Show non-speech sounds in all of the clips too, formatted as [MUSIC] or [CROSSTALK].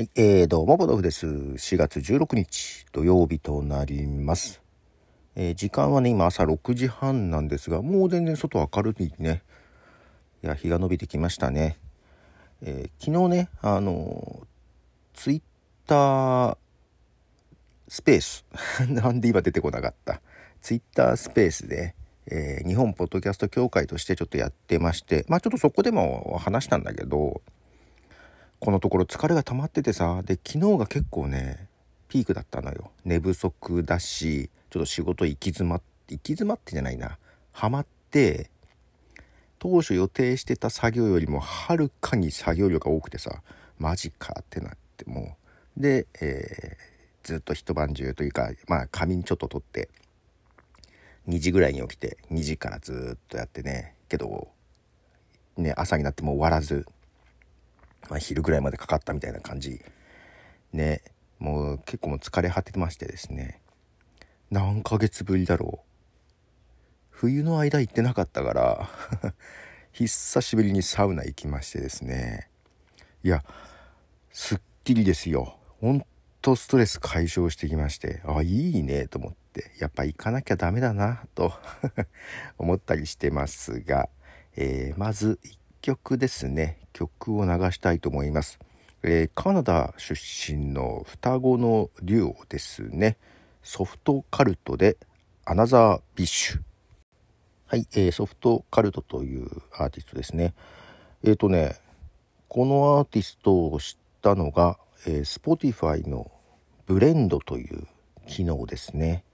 はい、えー、どうも、ボドフです。4月16日土曜日となります。えー、時間はね、今朝6時半なんですが、もう全然外明るいね。いや、日が伸びてきましたね。えー、昨日ね、あのツイッタースペース。[LAUGHS] なんで今出てこなかった。ツイッタースペースで、えー、日本ポッドキャスト協会としてちょっとやってまして、まあちょっとそこでも話したんだけど、このところ疲れが溜まっててさで昨日が結構ねピークだったのよ。寝不足だしちょっと仕事行き詰まって行き詰まってじゃないな。ハマって当初予定してた作業よりもはるかに作業量が多くてさマジかってなってもう。で、えー、ずっと一晩中というかまあ仮眠ちょっと取って2時ぐらいに起きて2時からずっとやってね。けどね朝になっても終わらずまあ、昼ぐらいまでかかったみたいな感じ。ねもう結構も疲れ果ててましてですね。何ヶ月ぶりだろう。冬の間行ってなかったから [LAUGHS] 久しぶりにサウナ行きましてですね。いやすっきりですよ。ほんとストレス解消してきましてあいいねと思って。やっぱ行かなきゃダメだなと [LAUGHS] 思ったりしてますが、えー、まず1曲ですね。曲を流したいと思います、えー、カナダ出身の双子のデュオですね。ソフトカルトでアナザービッシュ。はい、えー、ソフトカルトというアーティストですね。えっ、ー、とねこのアーティストを知ったのが、えー、Spotify のブレンドという機能ですね。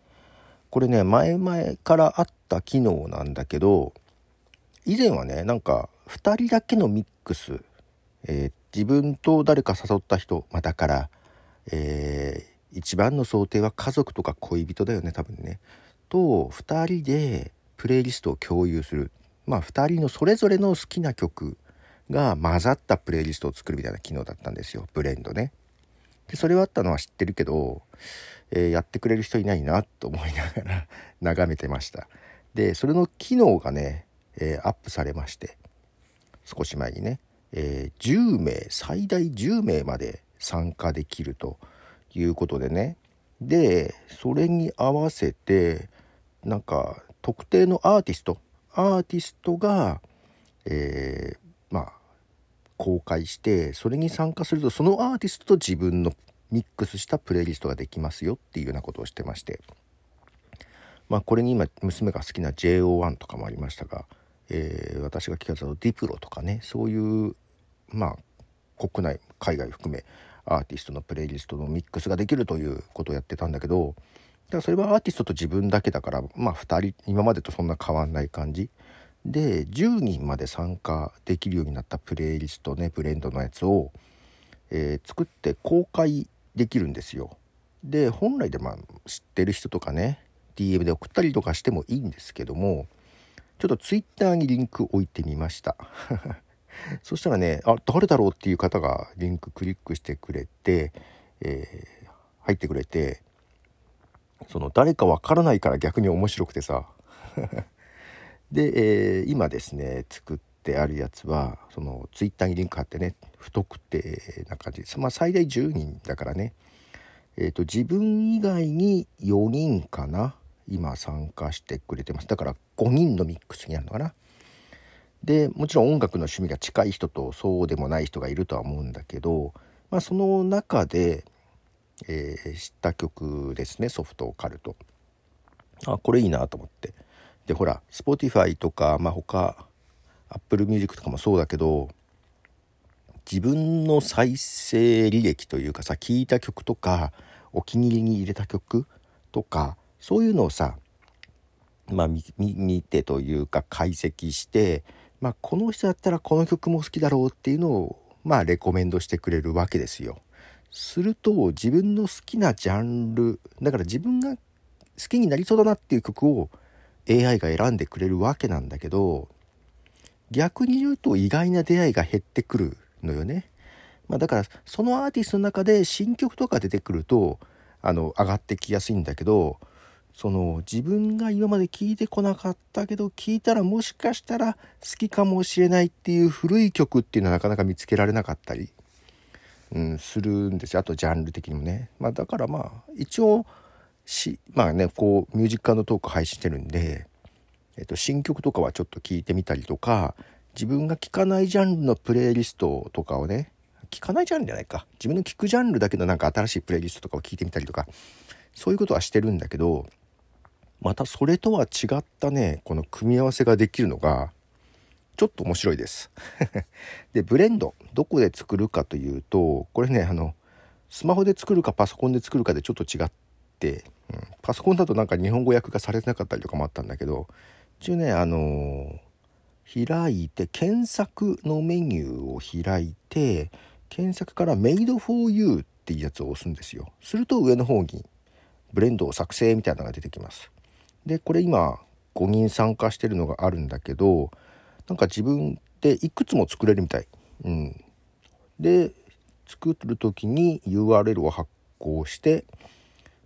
これね前々からあった機能なんだけど以前はねなんか2人だけのミックス、えー、自分と誰か誘った人、まあ、だから、えー、一番の想定は家族とか恋人だよね多分ね。と2人でプレイリストを共有する。まあ2人のそれぞれの好きな曲が混ざったプレイリストを作るみたいな機能だったんですよ。ブレンドね。でそれはあったのは知ってるけど、えー、やってくれる人いないなと思いながら [LAUGHS] 眺めてました。でそれの機能がね、えー、アップされまして。少し前にね、えー、10名最大10名まで参加できるということでね。でそれに合わせてなんか特定のアーティストアーティストが、えー、まあ公開してそれに参加するとそのアーティストと自分のミックスしたプレイリストができますよっていうようなことをしてまして。まあこれに今娘が好きな JO1 とかもありましたがえー、私が聞かれたディプロとかねそういうまあ国内海外含めアーティストのプレイリストのミックスができるということをやってたんだけどだからそれはアーティストと自分だけだからまあ2人今までとそんな変わんない感じで10人まで参加できるようになったプレイリストねブレンドのやつを、えー、作って公開できるんですよ。で本来でまあ知ってる人とかね DM で送ったりとかしてもいいんですけどもちょっとツイッターにリンク置いてみました。[LAUGHS] そしたらねあ誰だろうっていう方がリンククリックしてくれて、えー、入ってくれてその誰かわからないから逆に面白くてさ。[LAUGHS] で、えー、今ですね作ってあるやつはそのツイッターにリンク貼ってね不特定な感じ、まあ、最大10人だからね。えっ、ー、と自分以外に4人かな。今参加してくれてます。だから5人のミックスになるのかな。でもちろん音楽の趣味が近い人とそうでもない人がいるとは思うんだけど、まあ、その中で、えー、知った曲ですね。ソフトカルトあこれいいなと思って。でほら Spotify とか、まあ、他 Apple Music とかもそうだけど自分の再生履歴というかさ聴いた曲とかお気に入りに入れた曲とかそういうのをさまあ見てというか解析して、まあ、この人だったらこの曲も好きだろうっていうのをまあレコメンドしてくれるわけですよ。すると自分の好きなジャンルだから自分が好きになりそうだなっていう曲を AI が選んでくれるわけなんだけど逆に言うと意外な出会いが減ってくるのよね。まあ、だからそのアーティストの中で新曲とか出てくるとあの上がってきやすいんだけどその自分が今まで聞いてこなかったけど聞いたらもしかしたら好きかもしれないっていう古い曲っていうのはなかなか見つけられなかったりうん、するんですよ。あとジャンル的にもね、まあ、だからまあ一応しまあねこうミュージックのトーク配信してるんで、えっと、新曲とかはちょっと聞いてみたりとか自分が聴かないジャンルのプレイリストとかをね聞かないジャンルじゃないか。自分の聞くジャンルだけどなんか新しいプレイリストとかを聞いてみたりとかそういうことはしてるんだけどまたそれとは違ったねこの組み合わせができるのがちょっと面白いです。[LAUGHS] でブレンドどこで作るかというとこれねあのスマホで作るかパソコンで作るかでちょっと違って、うん、パソコンだとなんか日本語訳がされてなかったりとかもあったんだけど一応ねあの、開いて検索のメニューを開いて検索から「Made for You」っていうやつを押すんですよ。すると上の方にブレンドを作成みたいなのが出てきます。でこれ今5人参加してるのがあるんだけどなんか自分でいくつも作れるみたい。うん、で作る時に URL を発行して、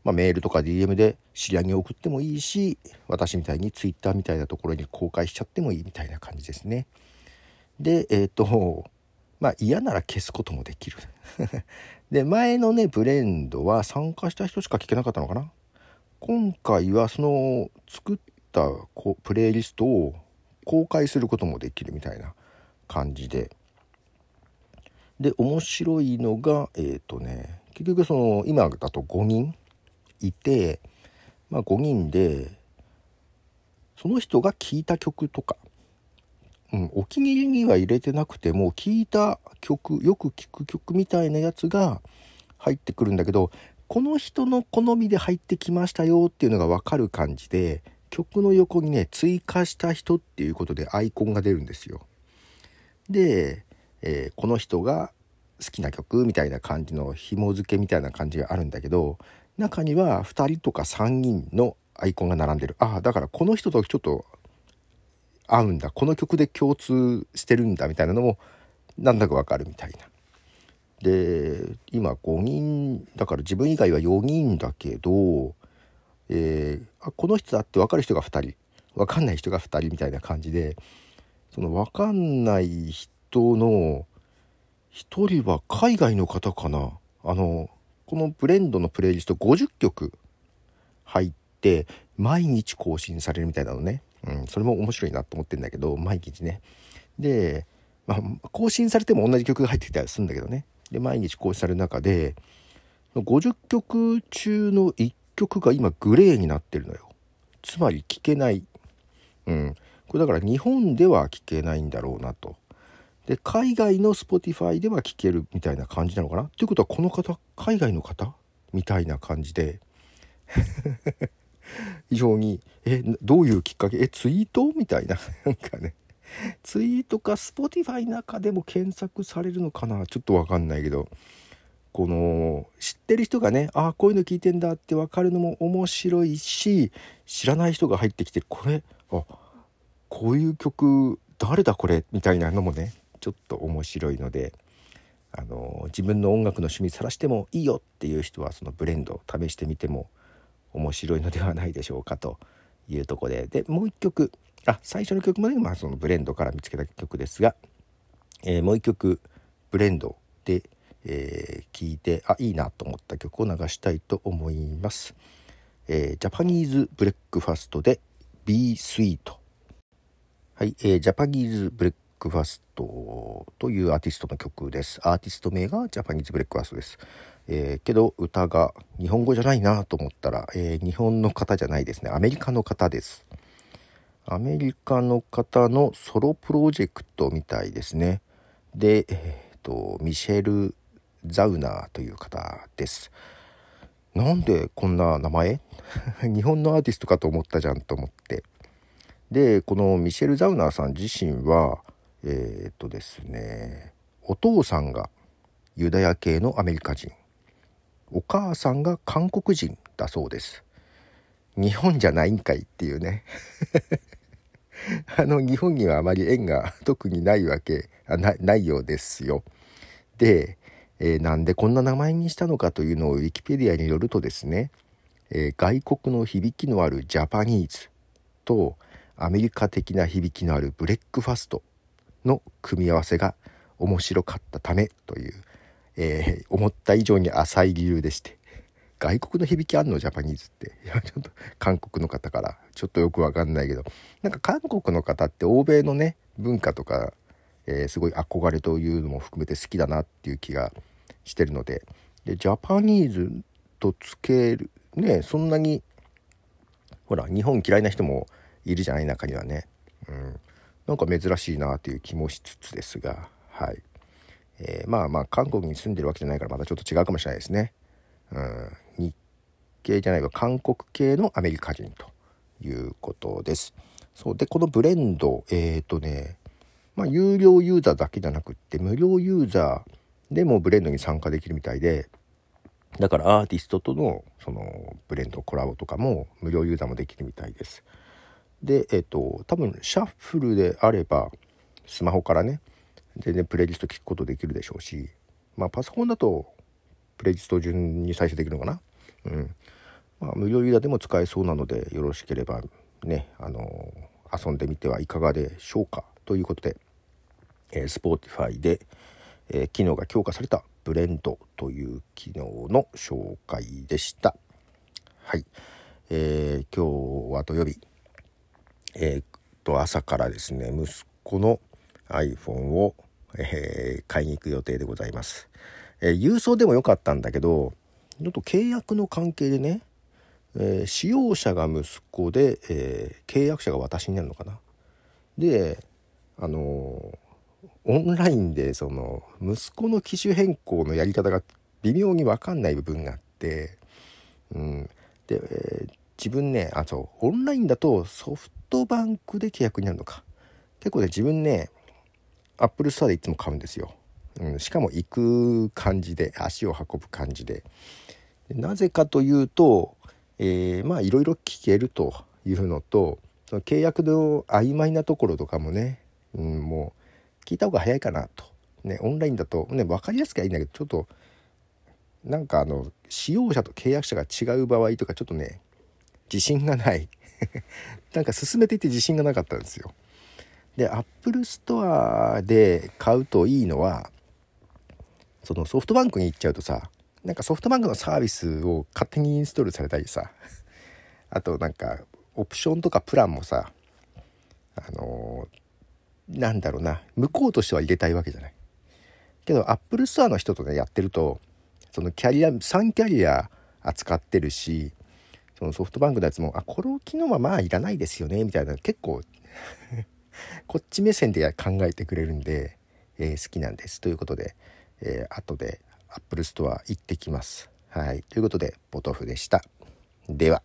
まあ、メールとか DM で知り合いに送ってもいいし私みたいに Twitter みたいなところに公開しちゃってもいいみたいな感じですね。でえっ、ー、とまあ嫌なら消すこともできる。[LAUGHS] で前のねブレンドは参加した人しか聞けなかったのかな今回はその作ったこプレイリストを公開することもできるみたいな感じで。で面白いのがえっ、ー、とね結局その今だと5人いてまあ5人でその人が聴いた曲とか、うん、お気に入りには入れてなくても聴いた曲よく聴く曲みたいなやつが入ってくるんだけどこの人の好みで入ってきましたよっていうのが分かる感じで曲の横にね追加した人っていうことでアイコンが出るんですよ。で、えー、この人が好きな曲みたいな感じの紐付けみたいな感じがあるんだけど中には2人とか3人のアイコンが並んでるああだからこの人とちょっと合うんだこの曲で共通してるんだみたいなのもなんだかわかるみたいな。で今5人だから自分以外は4人だけどえー、あこの人だって分かる人が2人分かんない人が2人みたいな感じでその分かんない人の1人は海外の方かな。あのこのブレンドのプレイリスト50曲入って毎日更新されるみたいなのね、うん、それも面白いなと思ってんだけど毎日ね。で、まあ、更新されても同じ曲が入ってきたりするんだけどね。で毎日更新される中で50曲中の1曲が今グレーになってるのよ。つまり聴けない。うん。これだから日本では聴けないんだろうなと。で海外の Spotify では聴けるみたいな感じなのかな。ということはこの方海外の方？みたいな感じで。[LAUGHS] 非常にえどういうきっかけ？えツイート？みたいな。なんかね。ツイートか Spotify の中でも検索されるのかな？ちょっとわかんないけど。この知ってる人がねああこういうの聞いてんだって分かるのも面白いし知らない人が入ってきてこれ？あこういう曲誰だこれ？みたいなのもねちょっと面白いのであの自分の音楽の趣味さらしてもいいよっていう人はそのブレンド試してみても面白いのではないでしょうかというとこで。でもう一曲。あ最初の曲もね、まあ、そのブレンドから見つけた曲ですが、えー、もう一曲ブレンドで「えー、聞いてあいいなと思った曲を流したいと思います、えー、 Japanese Breakfast で Be Sweet はい、えー、 Japanese Breakfast というアーティストの曲です。アーティスト名が Japanese Breakfast です、えー、けど歌が日本語じゃないなと思ったら、えー、日本の方じゃないですね。アメリカの方です。アメリカの方のソロプロジェクトみたいですねで、えーとミシェル・ザウナーという方です。なんでこんな名前？[LAUGHS] 日本のアーティストかと思ったじゃんと思って。で、このミシェル・ザウナーさん自身は、えー、っとですね、お父さんがユダヤ系のアメリカ人、お母さんが韓国人だそうです。日本じゃないんかいっていうね。[LAUGHS] あの日本にはあまり縁が特にないわけないようですよ。でえー、なんでこんな名前にしたのかというのをウィキペディアによるとですね、えー、外国の響きのあるジャパニーズとアメリカ的な響きのあるブレックファストの組み合わせが面白かったためという、えー、思った以上に浅い理由でして外国の響きあんの？ジャパニーズって。いやちょっと韓国の方から。ちょっとよくわかんないけど。なんか韓国の方って欧米のね文化とか、えー、すごい憧れというのも含めて好きだなっていう気がしてるので。でジャパニーズとつけるねそんなにほら日本嫌いな人もいるじゃない中にはね、うん、なんか珍しいなという気もしつつですが。はい、えー、まあまあ韓国に住んでるわけじゃないからまたちょっと違うかもしれないですね、うん、日系じゃないか韓国系のアメリカ人ということです。そう。でこのブレンドえっ、ー、とねまあ有料ユーザーだけじゃなくって無料ユーザーでもブレンドに参加できるみたいでだからアーティストとのそのブレンドコラボとかも無料ユーザーもできるみたいです。で、えっ、と、多分シャッフルであればスマホからね、全然プレイリスト聞くことできるでしょうし、まあパソコンだとプレイリスト順に再生できるのかな？うん。まあ無料ユーザーでも使えそうなのでよろしければね、あの遊んでみてはいかがでしょうかということで、えー、Spotify で、えー、機能が強化されたブレンドという機能の紹介でした。はい。えー、今日は土曜日。えー、っと、朝からですね、息子の iPhone を、えー、買いに行く予定でございます。えー、郵送でもよかったんだけど、ちょっと契約の関係でね、えー、使用者が息子で、えー、契約者が私になるのかな。で、あのオンラインでその息子の機種変更のやり方が微妙に分かんない部分があって、うん、で、えー、自分ねあそうオンラインだとソフトバンクで契約になるのか。結構ね自分ねApple Store でいつも買うんですよ、うん、しかも行く感じで足を運ぶ感じでなぜかというと、えー、まあいろいろ聞けるというのとその契約の曖昧なところとかもね、うん、もう聞いた方が早いかなと。ね、オンラインだとね、分かりやすくはいいんだけど、ちょっと、なんかあの、使用者と契約者が違う場合とか、ちょっとね、自信がない。[LAUGHS] なんか進めていて自信がなかったんですよ。で、Apple Store で買うといいのは、そのソフトバンクに行っちゃうとさ、なんかソフトバンクのサービスを勝手にインストールされたりさ、[LAUGHS] あとなんか、オプションとかプランもさ、あのなんだろうな向こうとしては入れたいわけじゃない。けど Apple Store の人とねやってるとそのキャリア3キャリア扱ってるしそのソフトバンクのやつもあこの機能はまあいらないですよねみたいな結構 [LAUGHS] こっち目線で考えてくれるんで、えー、好きなんです。ということで、えー、後で Apple Store 行ってきます。はい。ということでポトフでした。では。